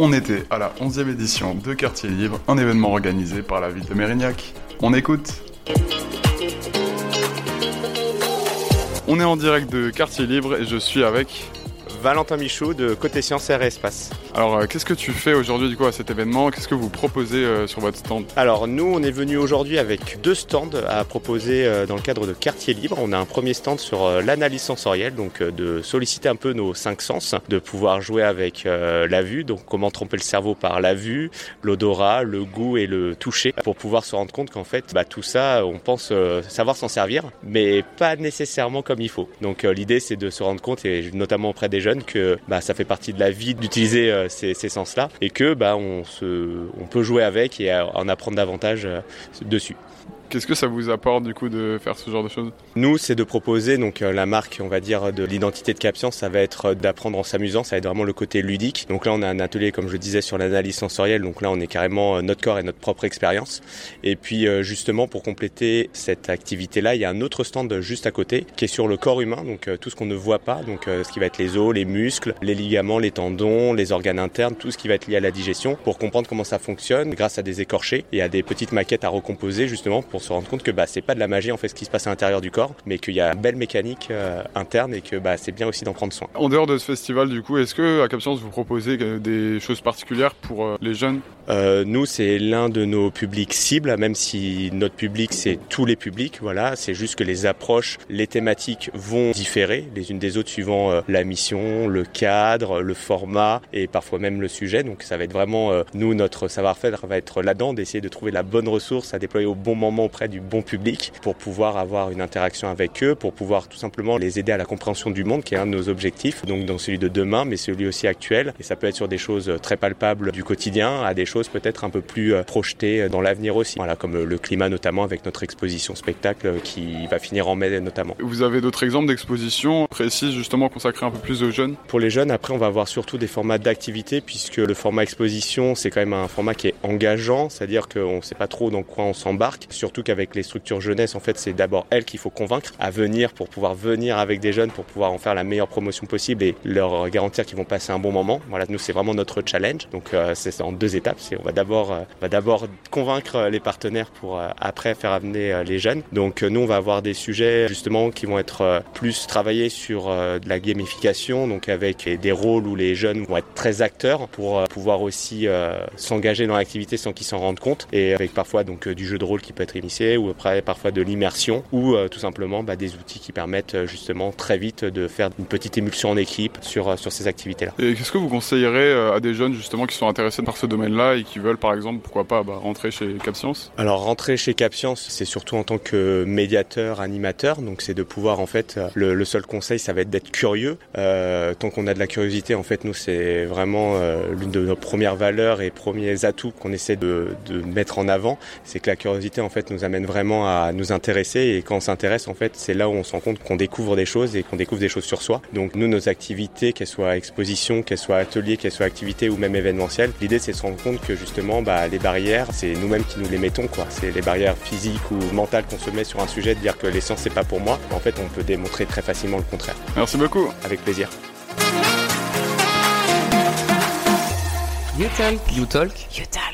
On était à la 11e édition de Quartier Libre, un événement organisé par la ville de Mérignac. On écoute On est en direct de Quartier Libre et je suis avec Valentin Michaud de Côté Sciences et Espace. Alors, euh, qu'est-ce que tu fais aujourd'hui du coup à cet événement? Qu'est-ce que vous proposez euh, sur votre stand? Alors, nous, on est venu aujourd'hui avec deux stands à proposer euh, dans le cadre de Quartier Libre. On a un premier stand sur l'analyse sensorielle, donc de solliciter un peu nos cinq sens, de pouvoir jouer avec la vue, donc comment tromper le cerveau par la vue, l'odorat, le goût et le toucher, pour pouvoir se rendre compte qu'en fait, bah, tout ça, on pense savoir s'en servir, mais pas nécessairement comme il faut. Donc, l'idée, c'est de se rendre compte, et notamment auprès des jeunes, que bah, ça fait partie de la vie d'utiliser ces, sens-là et que bah, on peut jouer avec et en apprendre davantage euh, dessus. Qu'est-ce que ça vous apporte du coup de faire ce genre de choses? Nous, c'est de proposer donc euh, la marque, on va dire, de l'identité de Capscience, ça va être euh, d'apprendre en s'amusant, ça va être vraiment le côté ludique. Donc là, on a un atelier, comme je le disais, sur l'analyse sensorielle. Donc là, on est carrément euh, notre corps et notre propre expérience. Et puis justement, pour compléter cette activité-là, il y a un autre stand juste à côté qui est sur le corps humain, donc tout ce qu'on ne voit pas, donc ce qui va être les os, les muscles, les ligaments, les tendons, les organes internes, tout ce qui va être lié à la digestion, pour comprendre comment ça fonctionne grâce à des écorchés et à des petites maquettes à recomposer justement pour se rendre compte que bah, c'est pas de la magie en fait ce qui se passe à l'intérieur du corps, mais qu'il y a une belle mécanique euh, interne et que bah, c'est bien aussi d'en prendre soin. En dehors de ce festival, du coup, est-ce que à Capscience vous proposez euh, des choses particulières pour euh, les jeunes? Euh, Nous, c'est l'un de nos publics cibles, même si notre public c'est tous les publics. Voilà, c'est juste que les approches, les thématiques vont différer les unes des autres suivant la mission, le cadre, le format et parfois même le sujet. Donc ça va être vraiment nous notre savoir-faire va être là-dedans d'essayer de trouver la bonne ressource à déployer au bon moment auprès du bon public pour pouvoir avoir une interaction avec eux, pour pouvoir tout simplement les aider à la compréhension du monde, qui est un de nos objectifs, donc dans celui de demain, mais celui aussi actuel. Et ça peut être sur des choses très palpables du quotidien, à des choses peut-être un peu plus euh, projetées dans l'avenir aussi. Voilà, comme le climat notamment avec notre exposition spectacle qui va finir en mai notamment. Vous avez d'autres exemples d'expositions précises justement consacrées un peu plus aux jeunes? Pour les jeunes, après on va avoir surtout des formats d'activité puisque le format exposition c'est quand même un format qui est engageant, c'est-à-dire qu'on ne sait pas trop dans quoi on s'embarque, surtout qu'avec les structures jeunesse, en fait, c'est d'abord elles qu'il faut convaincre à venir pour pouvoir venir avec des jeunes, pour pouvoir en faire la meilleure promotion possible et leur garantir qu'ils vont passer un bon moment. Voilà, nous, c'est vraiment notre challenge. Donc, euh, c'est en deux étapes. C'est on va d'abord, euh, va d'abord convaincre les partenaires pour euh, après faire amener les jeunes. Donc, nous, on va avoir des sujets justement qui vont être plus travaillés sur de la gamification, donc avec des rôles où les jeunes vont être très acteurs pour pouvoir aussi s'engager dans l'activité sans qu'ils s'en rendent compte et avec parfois donc du jeu de rôle qui peut être initié ou après parfois de l'immersion ou euh, tout simplement bah, des outils qui permettent euh, justement très vite de faire une petite émulsion en équipe sur, euh, sur ces activités-là. Et qu'est-ce que vous conseillerez à des jeunes justement qui sont intéressés par ce domaine-là et qui veulent par exemple, pourquoi pas, bah, rentrer chez CapScience Alors rentrer chez CapScience, c'est surtout en tant que médiateur, animateur, donc c'est de pouvoir en fait, le, seul conseil ça va être d'être curieux. tant qu'on a de la curiosité, en fait nous c'est vraiment l'une de nos premières valeurs et premiers atouts qu'on essaie de, de mettre en avant, c'est que la curiosité en fait nous amène vraiment à nous intéresser et quand on s'intéresse en fait c'est là où on se rend compte qu'on découvre des choses et qu'on découvre des choses sur soi. Donc nous nos activités, qu'elles soient expositions, qu'elles soient ateliers, qu'elles soient activités ou même événementielles, l'idée c'est de se rendre compte que justement bah, les barrières c'est nous-mêmes qui nous les mettons quoi. C'est les barrières physiques ou mentales qu'on se met sur un sujet de dire que l'essence c'est pas pour moi. En fait on peut démontrer très facilement le contraire. Merci beaucoup. Avec plaisir. You talk. You talk. You talk.